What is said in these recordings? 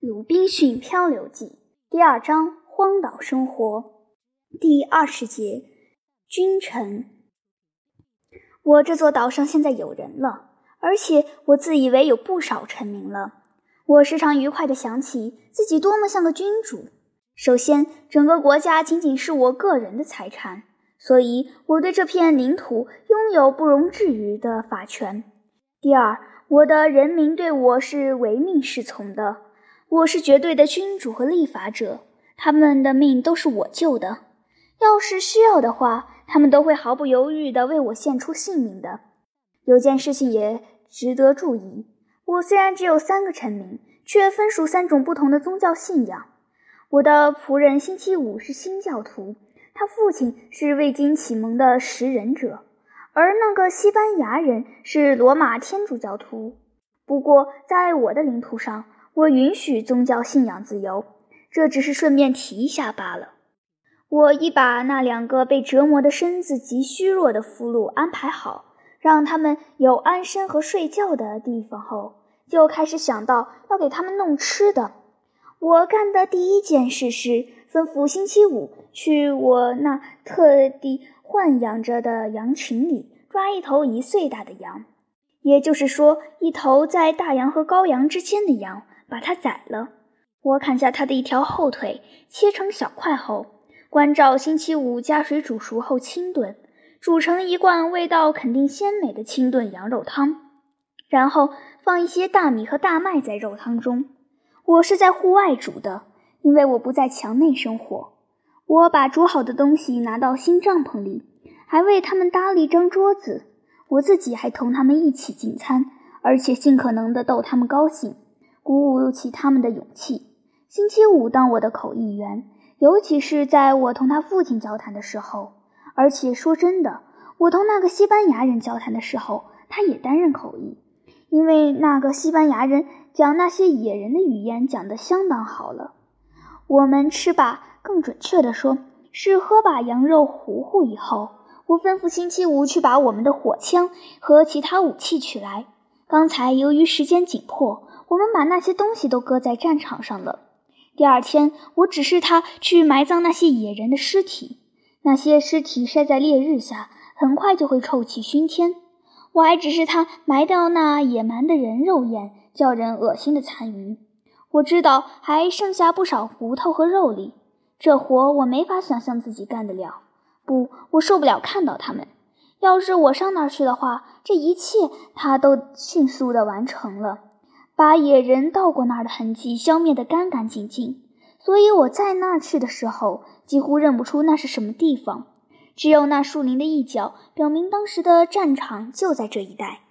《鲁滨逊漂流记》第二章：荒岛生活。第二十节：君臣。我这座岛上现在有人了，而且我自以为有不少臣民了。我时常愉快地想起自己多么像个君主。首先，整个国家仅仅是我个人的财产，所以我对这片领土拥有不容置疑的法权。第二，我的人民对我是唯命是从的。我是绝对的君主和立法者，他们的命都是我救的。要是需要的话，他们都会毫不犹豫地为我献出性命的。有件事情也值得注意：我虽然只有三个臣民，却分属三种不同的宗教信仰。我的仆人星期五是新教徒，他父亲是未经启蒙的食人者；而那个西班牙人是罗马天主教徒。不过，在我的领土上，我允许宗教信仰自由，这只是顺便提一下罢了。我已把那两个被折磨的身子极虚弱的俘虏安排好，让他们有安身和睡觉的地方后，就开始想到要给他们弄吃的。我干的第一件事是吩咐星期五去我那特地豢养着的羊群里抓一头一岁大的羊，也就是说，一头在大羊和羔羊之间的羊。把它宰了，我砍下它的一条后腿，切成小块后，关照星期五加水煮熟后清炖，煮成一罐味道肯定鲜美的清炖羊肉汤，然后放一些大米和大麦在肉汤中。我是在户外煮的，因为我不在墙内生火。我把煮好的东西拿到新帐篷里，还为他们搭了一张桌子。我自己还同他们一起进餐，而且尽可能地逗他们高兴。鼓舞起他们的勇气。星期五当我的口译员，尤其是在我同他父亲交谈的时候。而且说真的，我同那个西班牙人交谈的时候，他也担任口译，因为那个西班牙人讲那些野人的语言讲得相当好了。我们吃吧，更准确地说，是喝把羊肉糊糊以后，我吩咐星期五去把我们的火枪和其他武器取来。刚才由于时间紧迫。我们把那些东西都搁在战场上了。第二天，我指示他去埋葬那些野人的尸体。那些尸体晒在烈日下，很快就会臭气熏天。我还指示他埋掉那野蛮的人肉眼叫人恶心的残余。我知道还剩下不少骨头和肉粒。这活我没法想象自己干得了。不，我受不了看到他们。要是我上那儿去的话，这一切他都迅速地完成了。把野人到过那儿的痕迹消灭得干干净净，所以我在那儿去的时候几乎认不出那是什么地方。只有那树林的一角表明当时的战场就在这一带。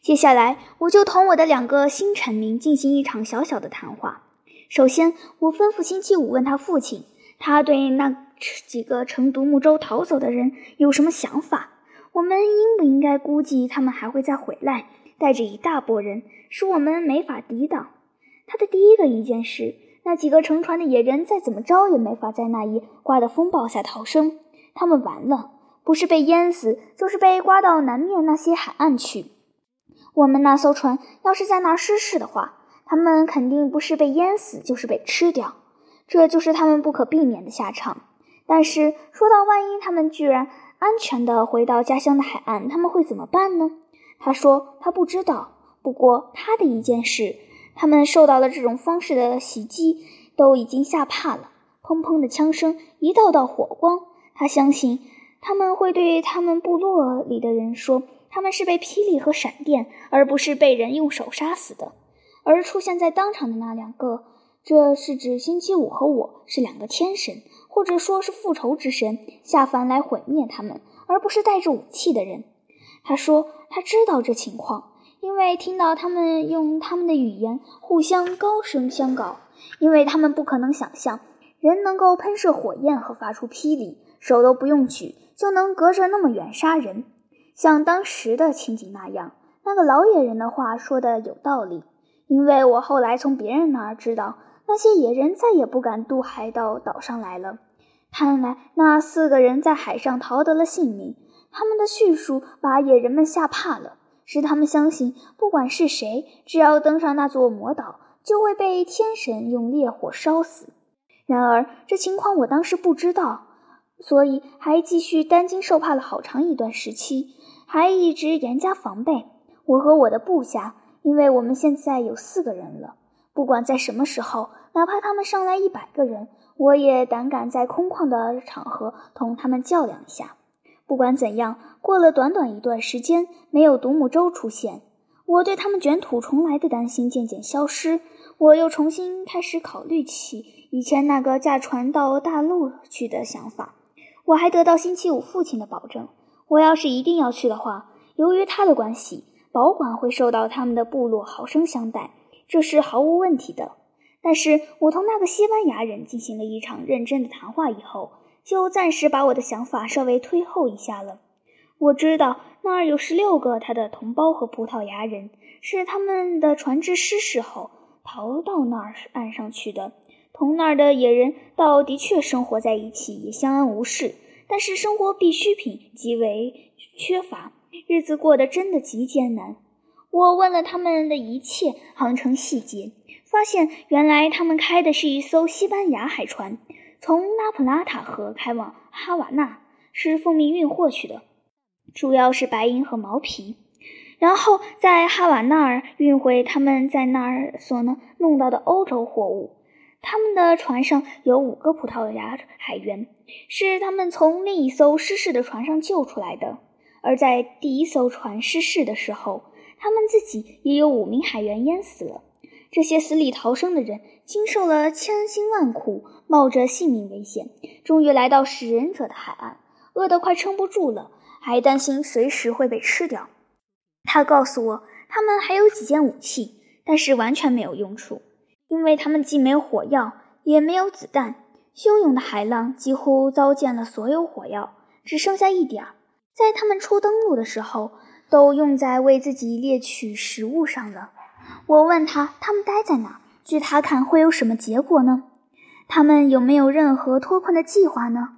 接下来，我就同我的两个新臣民进行一场小小的谈话。首先，我吩咐星期五问他父亲，他对那几个乘独木舟逃走的人有什么想法？我们应不应该估计他们还会再回来？带着一大波人，使我们没法抵挡。他的第一个意见是，那几个乘船的野人再怎么着也没法在那一刮的风暴下逃生。他们完了，不是被淹死，就是被刮到南面那些海岸去。我们那艘船要是在那儿失事的话，他们肯定不是被淹死，就是被吃掉。这就是他们不可避免的下场。但是说到万一他们居然安全的回到家乡的海岸，他们会怎么办呢？他说他不知道，不过他的一件事，他们受到了这种方式的袭击，都已经吓怕了。砰砰的枪声，一道道火光。他相信他们会对他们部落里的人说，他们是被霹雳和闪电，而不是被人用手杀死的。而出现在当场的那两个，这是指星期五和我是两个天神，或者说是复仇之神下凡来毁灭他们，而不是带着武器的人。他说他知道这情况，因为听到他们用他们的语言互相高声相告，因为他们不可能想象人能够喷射火焰和发出霹雳，手都不用举就能隔着那么远杀人，像当时的情景那样。那个老野人的话说的有道理，因为我后来从别人那儿知道，那些野人再也不敢渡海到岛上来了。看来那四个人在海上逃得了性命。他们的叙述把野人们吓怕了，使他们相信，不管是谁，只要登上那座魔岛，就会被天神用烈火烧死。然而这情况我当时不知道，所以还继续担惊受怕了好长一段时期，还一直严加防备。我和我的部下，因为我们现在有四个人了，不管在什么时候，哪怕他们上来一百个人，我也胆敢在空旷的场合同他们较量一下。不管怎样，过了短短一段时间，没有独木舟出现，我对他们卷土重来的担心渐渐消失。我又重新开始考虑起以前那个驾船到大陆去的想法。我还得到星期五父亲的保证，我要是一定要去的话，由于他的关系，保管会受到他们的部落好生相待，这是毫无问题的。但是我同那个西班牙人进行了一场认真的谈话以后。就暂时把我的想法稍微推后一下了。我知道那儿有十六个他的同胞和葡萄牙人，是他们的船只失事后逃到那儿岸上去的。同那儿的野人倒的确生活在一起，也相安无事。但是生活必需品极为缺乏，日子过得真的极艰难。我问了他们的一切航程细节，发现原来他们开的是一艘西班牙海船。从拉普拉塔河开往哈瓦那是奉命运货去的，主要是白银和毛皮，然后在哈瓦那儿运回他们在那儿所能弄到的欧洲货物。他们的船上有五个葡萄牙海员，是他们从另一艘失事的船上救出来的。而在第一艘船失事的时候，他们自己也有五名海员淹死了。这些死里逃生的人经受了千辛万苦，冒着性命危险，终于来到食人者的海岸，饿得快撑不住了，还担心随时会被吃掉。他告诉我，他们还有几件武器，但是完全没有用处，因为他们既没有火药，也没有子弹。汹涌的海浪几乎糟践了所有火药，只剩下一点儿，在他们初登陆的时候，都用在为自己猎取食物上了。我问他：“他们待在哪？据他看，会有什么结果呢？他们有没有任何脱困的计划呢？”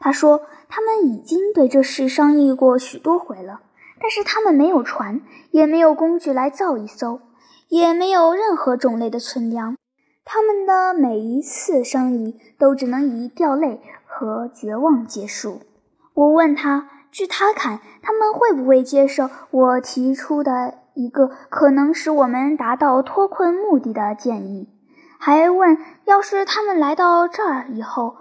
他说：“他们已经对这事商议过许多回了，但是他们没有船，也没有工具来造一艘，也没有任何种类的存粮。他们的每一次商议都只能以掉泪和绝望结束。”我问他：“据他看，他们会不会接受我提出的？”一个可能使我们达到脱困目的的建议，还问要是他们来到这儿以后，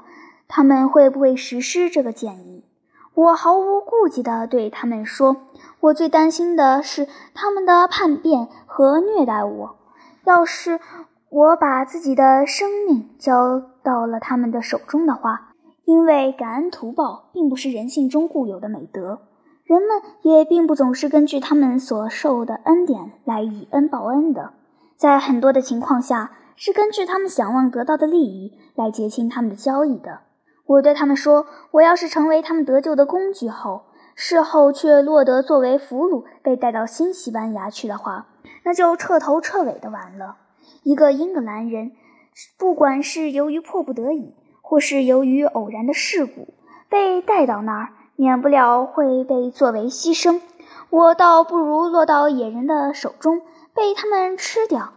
他们会不会实施这个建议？我毫无顾忌地对他们说：“我最担心的是他们的叛变和虐待我。要是我把自己的生命交到了他们的手中的话，因为感恩图报并不是人性中固有的美德。”人们也并不总是根据他们所受的恩典来以恩报恩的，在很多的情况下是根据他们想望得到的利益来结清他们的交易的。我对他们说：“我要是成为他们得救的工具后，事后却落得作为俘虏被带到新西班牙去的话，那就彻头彻尾的完了。一个英格兰人，不管是由于迫不得已，或是由于偶然的事故，被带到那儿。”免不了会被作为牺牲，我倒不如落到野人的手中被他们吃掉，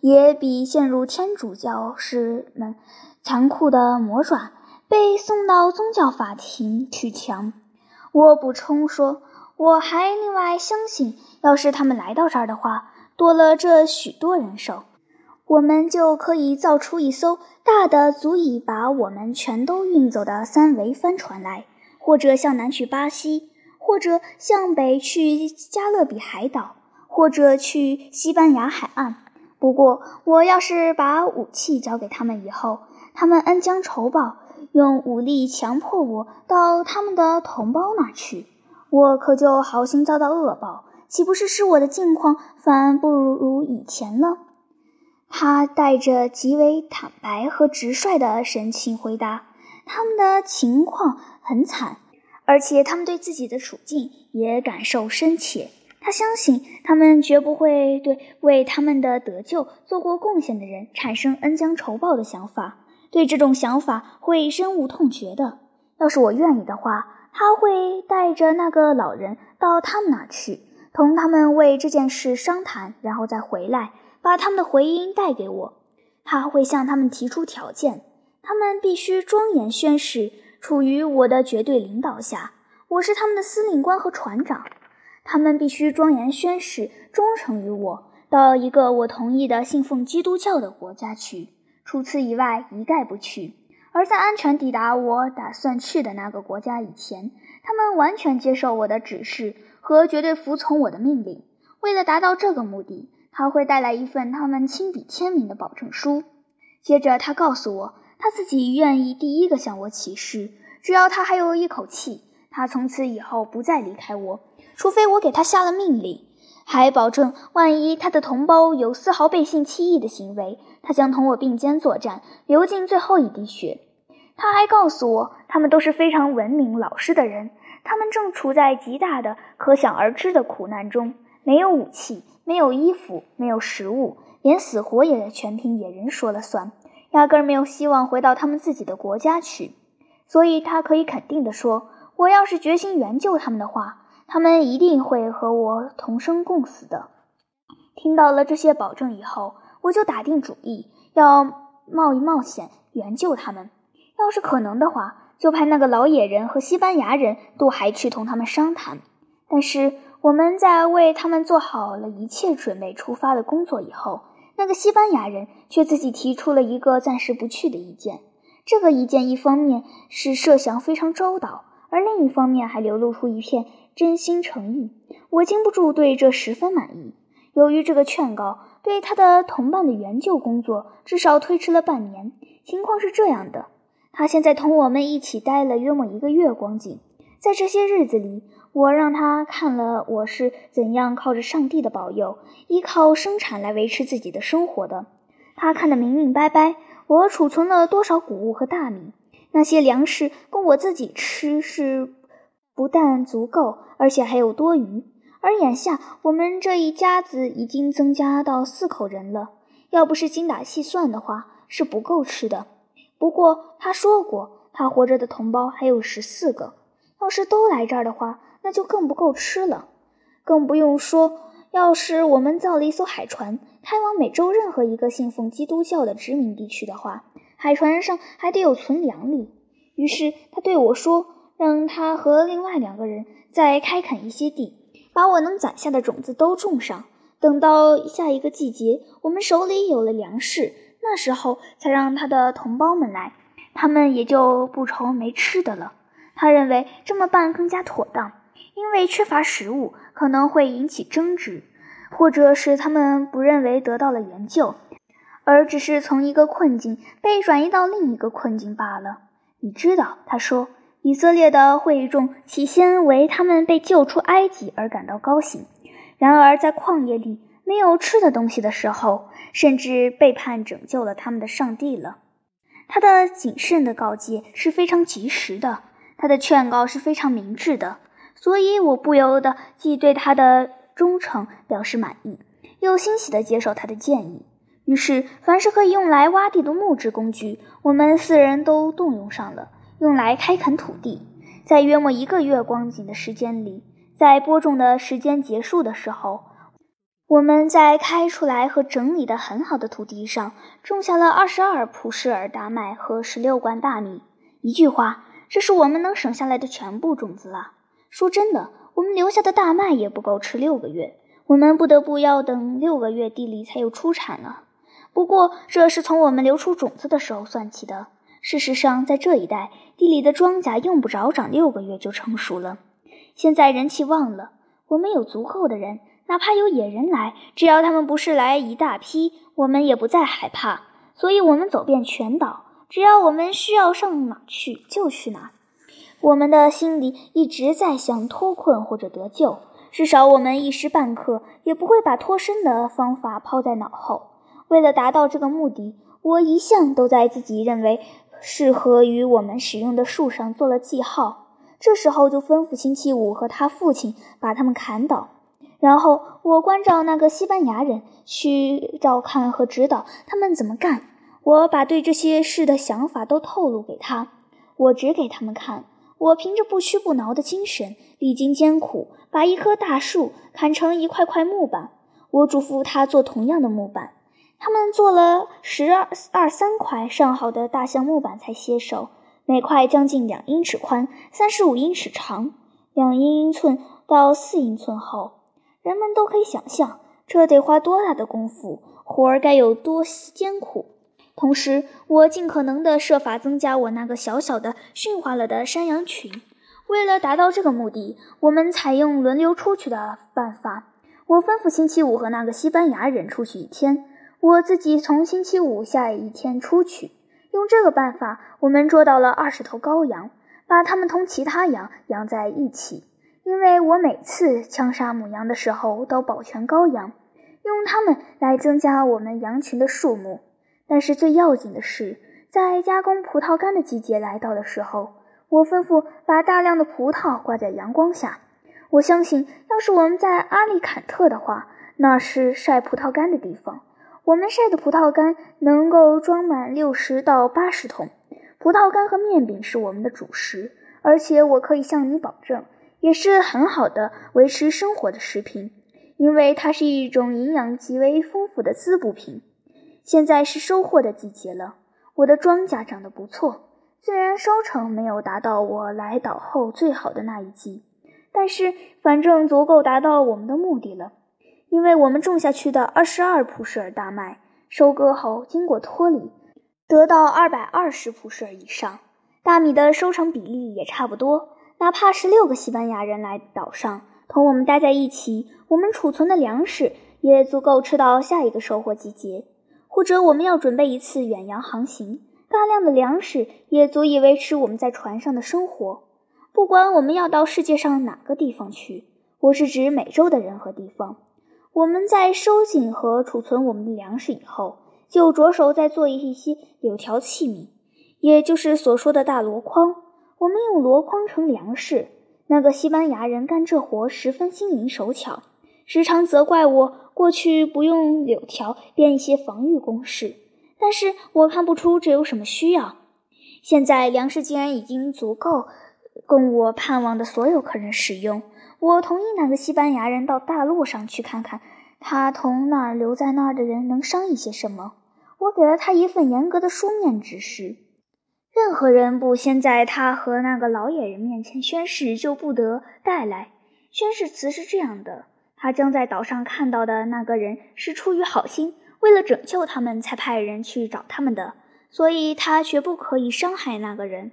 也比陷入天主教士们残酷的魔爪，被送到宗教法庭去强。我补充说，我还另外相信，要是他们来到这儿的话，多了这许多人手，我们就可以造出一艘大的足以把我们全都运走的三桅帆船来。或者向南去巴西，或者向北去加勒比海岛，或者去西班牙海岸。不过，我要是把武器交给他们以后，他们恩将仇报，用武力强迫我到他们的同胞那去，我可就好心遭到恶报，岂不是使我的境况反不如以前了？他带着极为坦白和直率的神情回答：“他们的情况。”很惨，而且他们对自己的处境也感受深切。他相信他们绝不会对为他们的得救做过贡献的人产生恩将仇报的想法，对这种想法会深恶痛绝的。要是我愿意的话，他会带着那个老人到他们那去，同他们为这件事商谈，然后再回来，把他们的回音带给我。他会向他们提出条件，他们必须庄严宣誓，处于我的绝对领导下，我是他们的司令官和船长。他们必须庄严宣誓，忠诚于我，到一个我同意的信奉基督教的国家去。除此以外，一概不去。而在安全抵达我打算去的那个国家以前，他们完全接受我的指示和绝对服从我的命令。为了达到这个目的，他会带来一份他们亲笔签名的保证书。接着，他告诉我，他自己愿意第一个向我起誓，只要他还有一口气，他从此以后不再离开我，除非我给他下了命令。还保证，万一他的同胞有丝毫背信弃义的行为，他将同我并肩作战，流尽最后一滴血。他还告诉我，他们都是非常文明老实的人，他们正处在极大的、可想而知的苦难中，没有武器，没有衣服，没有食物，连死活也全凭野人说了算，压根儿没有希望回到他们自己的国家去。所以，他可以肯定地说，我要是决心援救他们的话。他们一定会和我同生共死的。听到了这些保证以后，我就打定主意要冒一冒险援救他们。要是可能的话，就派那个老野人和西班牙人渡海去同他们商谈。但是我们在为他们做好了一切准备出发的工作以后，那个西班牙人却自己提出了一个暂时不去的意见。这个意见一方面是设想非常周到，而另一方面还流露出一片。真心诚意，我禁不住对这十分满意。由于这个劝告，对他的同伴的援救工作至少推迟了半年。情况是这样的：他现在同我们一起待了约莫一个月光景，在这些日子里，我让他看了我是怎样靠着上帝的保佑，依靠生产来维持自己的生活的。他看得明明白白，我储存了多少谷物和大米，那些粮食供我自己吃是。不但足够，而且还有多余。而眼下我们这一家子已经增加到四口人了，要不是精打细算的话，是不够吃的。不过他说过，他活着的同胞还有十四个，要是都来这儿的话，那就更不够吃了。更不用说，要是我们造了一艘海船，开往美洲任何一个信奉基督教的殖民地区的话，海船上还得有存粮里。于是他对我说。让他和另外两个人再开垦一些地，把我能攒下的种子都种上。等到下一个季节，我们手里有了粮食，那时候才让他的同胞们来，他们也就不愁没吃的了。他认为这么办更加妥当，因为缺乏食物可能会引起争执，或者是他们不认为得到了援救，而只是从一个困境被转移到另一个困境罢了。你知道，他说。以色列的会众起先为他们被救出埃及而感到高兴，然而在旷野里没有吃的东西的时候，甚至背叛拯救了他们的上帝了。他的谨慎的告诫是非常及时的，他的劝告是非常明智的，所以我不由得既对他的忠诚表示满意，又欣喜地接受他的建议。于是，凡是可以用来挖地的木质工具，我们四人都动用上了。用来开垦土地，在约莫一个月光景的时间里，在播种的时间结束的时候，我们在开出来和整理的很好的土地上种下了二十二普什尔大麦和十六罐大米。一句话，这是我们能省下来的全部种子了。说真的，我们留下的大麦也不够吃六个月，我们不得不要等六个月地里才有出产了。不过，这是从我们留出种子的时候算起的。事实上，在这一带，地里的庄稼用不着长六个月就成熟了。现在人气旺了，我们有足够的人，哪怕有野人来，只要他们不是来一大批，我们也不再害怕。所以，我们走遍全岛，只要我们需要上哪去就去哪。我们的心里一直在想脱困或者得救，至少我们一时半刻也不会把脱身的方法抛在脑后。为了达到这个目的，我一向都在自己认为。适合于我们使用的树上做了记号，这时候就吩咐星期五和他父亲把他们砍倒，然后我关照那个西班牙人去照看和指导他们怎么干。我把对这些事的想法都透露给他，我指给他们看。我凭着不屈不挠的精神，历经艰苦，把一棵大树砍成一块块木板。我嘱咐他做同样的木板。他们做了十二二三块上好的大橡木板才歇手，每块将近两英尺宽，三十五英尺长，两英寸到四英寸厚。人们都可以想象，这得花多大的功夫，活儿该有多艰苦。同时，我尽可能地设法增加我那个小小的驯化了的山羊群。为了达到这个目的，我们采用轮流出去的办法。我吩咐星期五和那个西班牙人出去一天，我自己从星期五下一天出去。用这个办法，我们捉到了二十头羔羊，把它们同其他羊养在一起。因为我每次枪杀母羊的时候都保全羔羊，用它们来增加我们羊群的数目。但是最要紧的是，在加工葡萄干的季节来到的时候，我吩咐把大量的葡萄挂在阳光下。我相信，要是我们在阿利坎特的话，那是晒葡萄干的地方。我们晒的葡萄干能够装满六十到八十桶。葡萄干和面饼是我们的主食，而且我可以向你保证，也是很好的维持生活的食品，因为它是一种营养极为丰富的滋补品。现在是收获的季节了，我的庄稼长得不错。虽然收成没有达到我来岛后最好的那一季，但是反正足够达到我们的目的了。因为我们种下去的二十二普舍尔大麦，收割后经过脱粒，得到二百二十普舍尔以上。大米的收成比例也差不多。哪怕是六个西班牙人来岛上同我们待在一起，我们储存的粮食也足够吃到下一个收获季节。或者我们要准备一次远洋航行，大量的粮食也足以维持我们在船上的生活。不管我们要到世界上哪个地方去，我是指美洲的人和地方。我们在收紧和储存我们的粮食以后，就着手再做一些柳条器皿，也就是所说的大箩筐。我们用箩筐盛粮食。那个西班牙人干这活十分心灵手巧，时常责怪我。过去不用柳条编一些防御工事，但是我看不出这有什么需要。现在粮食既然已经足够供我盼望的所有客人使用，我同意那个西班牙人到大陆上去看看，他同那儿留在那儿的人能商议些什么。我给了他一份严格的书面指示：任何人不先在他和那个老野人面前宣誓，就不得带来。宣誓词是这样的。他将在岛上看到的那个人是出于好心，为了拯救他们才派人去找他们的，所以他绝不可以伤害那个人，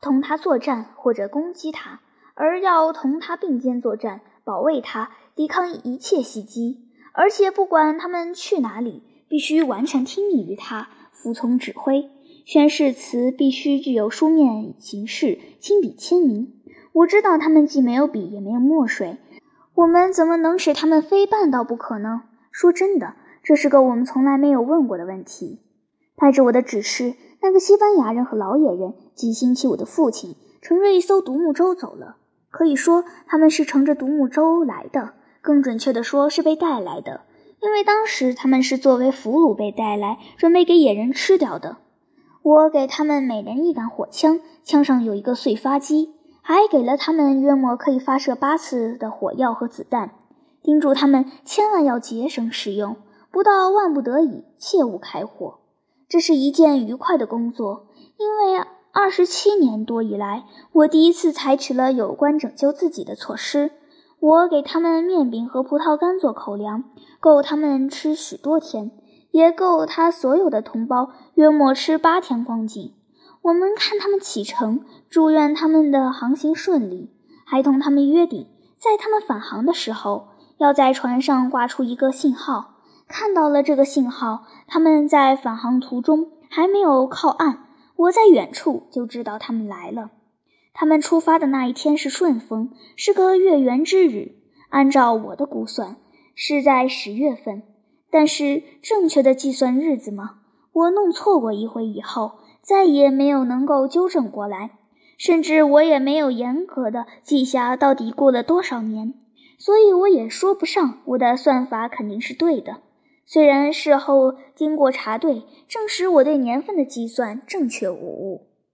同他作战或者攻击他，而要同他并肩作战，保卫他，抵抗一切袭击。而且不管他们去哪里，必须完全听命于他，服从指挥。宣誓词必须具有书面形式，亲笔签名。我知道他们既没有笔，也没有墨水。我们怎么能使他们非办到不可呢？说真的，这是个我们从来没有问过的问题。派着我的指示，那个西班牙人和老野人即星期五的父亲乘着一艘独木舟走了。可以说，他们是乘着独木舟来的，更准确地说是被带来的，因为当时他们是作为俘虏被带来，准备给野人吃掉的。我给他们每人一杆火枪，枪上有一个碎发机。还给了他们约莫可以发射八次的火药和子弹，叮嘱他们千万要节省使用，不到万不得已切勿开火。这是一件愉快的工作，因为二十七年多以来，我第一次采取了有关拯救自己的措施。我给他们面饼和葡萄干做口粮，够他们吃许多天，也够他所有的同胞约莫吃八天光景。我们看他们启程，祝愿他们的航行顺利，还同他们约定，在他们返航的时候，要在船上挂出一个信号。看到了这个信号，他们在返航途中还没有靠岸，我在远处就知道他们来了。他们出发的那一天是顺风，是个月圆之日，按照我的估算，是在十月份。但是正确的计算日子吗？我弄错过一回以后。再也没有能够纠正过来，甚至我也没有严格的记下到底过了多少年，所以我也说不上我的算法肯定是对的。虽然事后经过查对，证实我对年份的计算正确无误。